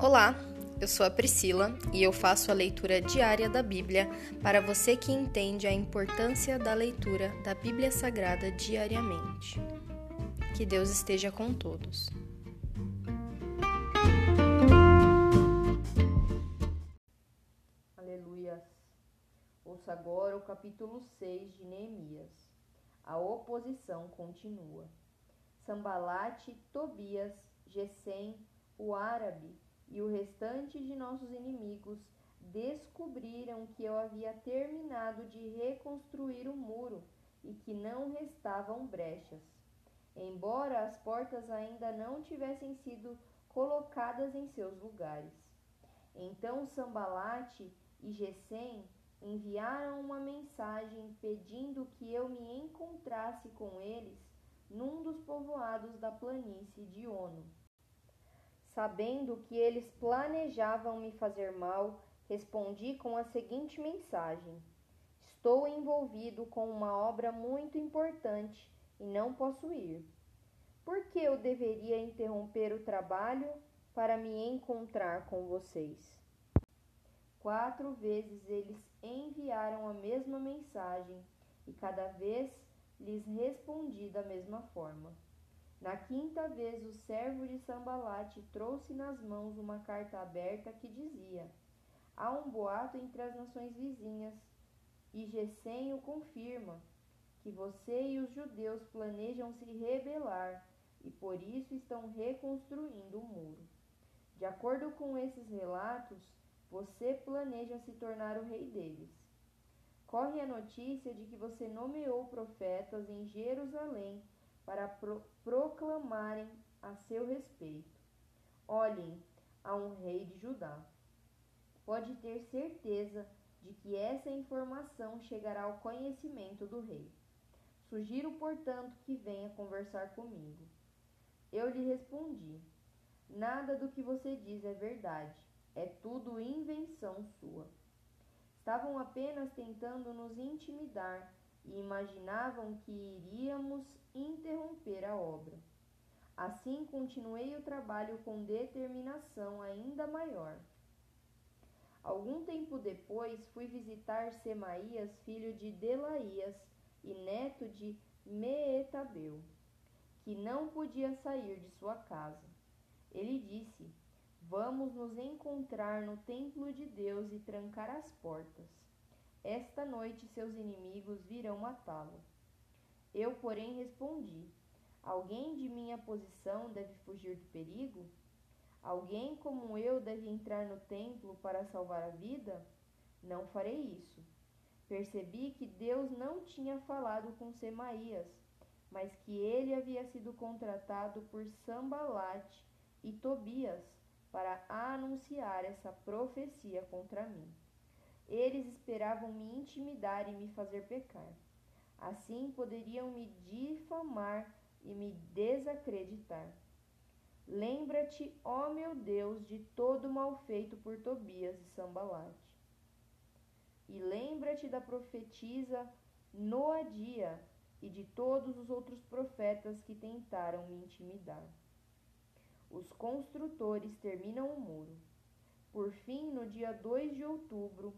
Olá, eu sou a Priscila e eu faço a leitura diária da Bíblia para você que entende a importância da leitura da Bíblia Sagrada diariamente. Que Deus esteja com todos. Aleluias. Ouça agora o capítulo 6 de Neemias. A oposição continua. Sambalate, Tobias, Gesem, o árabe e o restante de nossos inimigos descobriram que eu havia terminado de reconstruir o muro e que não restavam brechas. Embora as portas ainda não tivessem sido colocadas em seus lugares. Então Sambalate e Gesem enviaram uma mensagem pedindo que eu me encontrasse com eles num dos povoados da planície de Ono. Sabendo que eles planejavam me fazer mal, respondi com a seguinte mensagem: Estou envolvido com uma obra muito importante e não posso ir. Por que eu deveria interromper o trabalho para me encontrar com vocês? Quatro vezes eles enviaram a mesma mensagem e cada vez lhes respondi da mesma forma. Na quinta vez, o servo de Sambalate trouxe nas mãos uma carta aberta que dizia: Há um boato entre as nações vizinhas, e Gesem o confirma, que você e os judeus planejam se rebelar e por isso estão reconstruindo o muro. De acordo com esses relatos, você planeja se tornar o rei deles. Corre a notícia de que você nomeou profetas em Jerusalém para pro proclamarem a seu respeito. Olhem a um rei de Judá. Pode ter certeza de que essa informação chegará ao conhecimento do rei. Sugiro, portanto, que venha conversar comigo. Eu lhe respondi: Nada do que você diz é verdade, é tudo invenção sua. Estavam apenas tentando nos intimidar e imaginavam que iríamos interromper a obra. Assim continuei o trabalho com determinação ainda maior. Algum tempo depois fui visitar Semaías, filho de Delaías e neto de Meetabeu, que não podia sair de sua casa. Ele disse: Vamos nos encontrar no templo de Deus e trancar as portas. Esta noite seus inimigos virão matá-lo. Eu, porém, respondi: Alguém de minha posição deve fugir do perigo? Alguém como eu deve entrar no templo para salvar a vida? Não farei isso. Percebi que Deus não tinha falado com Semaías, mas que ele havia sido contratado por Sambalate e Tobias para anunciar essa profecia contra mim. Eles esperavam me intimidar e me fazer pecar. Assim poderiam me difamar e me desacreditar. Lembra-te, ó meu Deus, de todo o mal feito por Tobias e Sambalate. E lembra-te da profetisa Noadia e de todos os outros profetas que tentaram me intimidar. Os construtores terminam o muro. Por fim, no dia 2 de outubro,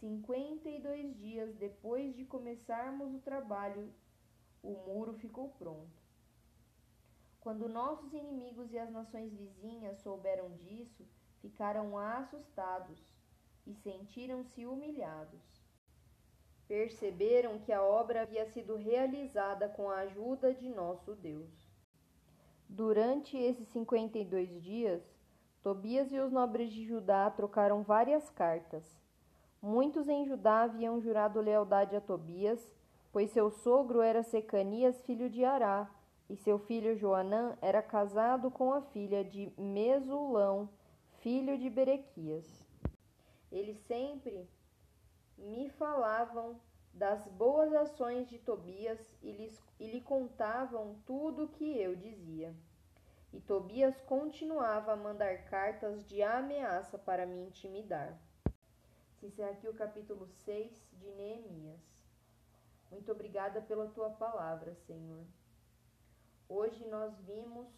cinquenta e dois dias depois de começarmos o trabalho, o muro ficou pronto. Quando nossos inimigos e as nações vizinhas souberam disso, ficaram assustados e sentiram-se humilhados. Perceberam que a obra havia sido realizada com a ajuda de nosso Deus. Durante esses cinquenta e dois dias, Tobias e os nobres de Judá trocaram várias cartas. Muitos em Judá haviam jurado lealdade a Tobias, pois seu sogro era Secanias, filho de Ará, e seu filho Joanã era casado com a filha de Mesulão, filho de Berequias. Eles sempre me falavam das boas ações de Tobias e, lhes, e lhe contavam tudo o que eu dizia. E Tobias continuava a mandar cartas de ameaça para me intimidar. Se encerra aqui o capítulo 6 de Neemias. Muito obrigada pela tua palavra, Senhor. Hoje nós vimos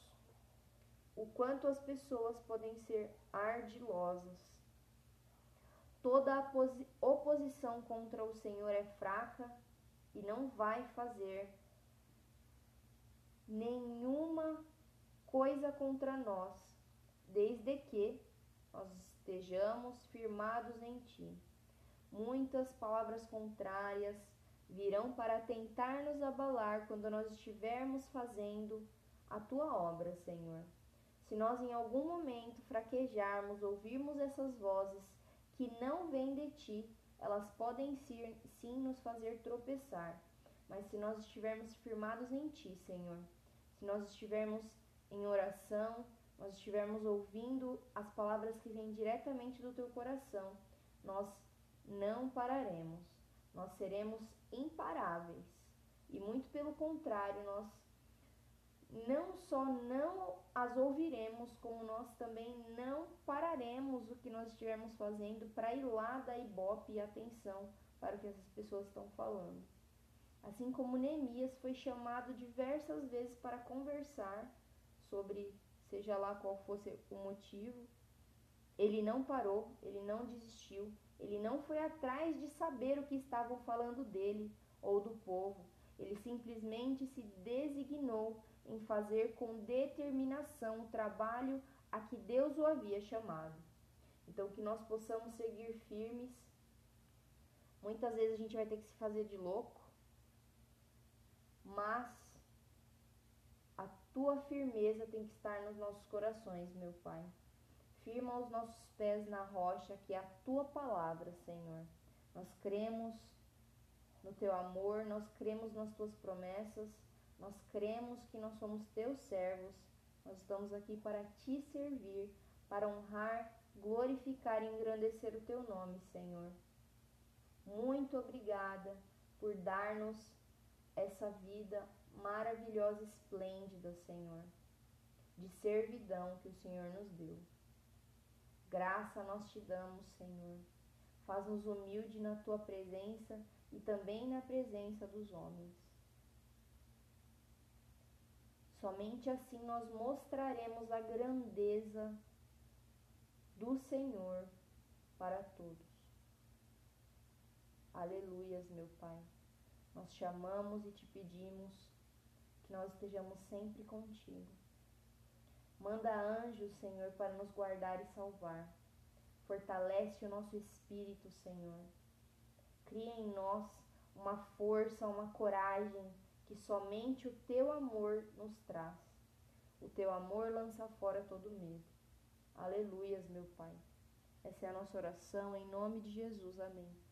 o quanto as pessoas podem ser ardilosas. Toda oposição contra o Senhor é fraca e não vai fazer nenhuma coisa contra nós, desde que nós estejamos firmados em Ti. Muitas palavras contrárias virão para tentar nos abalar quando nós estivermos fazendo a Tua obra, Senhor. Se nós em algum momento fraquejarmos, ouvirmos essas vozes que não vêm de Ti, elas podem sim, nos fazer tropeçar. Mas se nós estivermos firmados em Ti, Senhor, se nós estivermos em oração, nós estivermos ouvindo as palavras que vêm diretamente do teu coração, nós não pararemos. Nós seremos imparáveis. E muito pelo contrário, nós não só não as ouviremos, como nós também não pararemos o que nós estivermos fazendo para ir lá dar ibope e atenção para o que essas pessoas estão falando. Assim como Neemias foi chamado diversas vezes para conversar sobre seja lá qual fosse o motivo, ele não parou, ele não desistiu, ele não foi atrás de saber o que estavam falando dele ou do povo. Ele simplesmente se designou em fazer com determinação o trabalho a que Deus o havia chamado. Então, que nós possamos seguir firmes. Muitas vezes a gente vai ter que se fazer de louco, mas tua firmeza tem que estar nos nossos corações, meu Pai. Firma os nossos pés na rocha, que é a tua palavra, Senhor. Nós cremos no teu amor, nós cremos nas tuas promessas, nós cremos que nós somos teus servos. Nós estamos aqui para te servir, para honrar, glorificar e engrandecer o teu nome, Senhor. Muito obrigada por dar-nos essa vida maravilhosa, esplêndida, Senhor, de servidão que o Senhor nos deu. Graça nós te damos, Senhor. Faz-nos humilde na tua presença e também na presença dos homens. Somente assim nós mostraremos a grandeza do Senhor para todos. Aleluias, meu Pai. Nós chamamos e te pedimos que nós estejamos sempre contigo. Manda anjos, Senhor, para nos guardar e salvar. Fortalece o nosso espírito, Senhor. Cria em nós uma força, uma coragem que somente o teu amor nos traz. O teu amor lança fora todo medo. Aleluias, meu Pai. Essa é a nossa oração em nome de Jesus. Amém.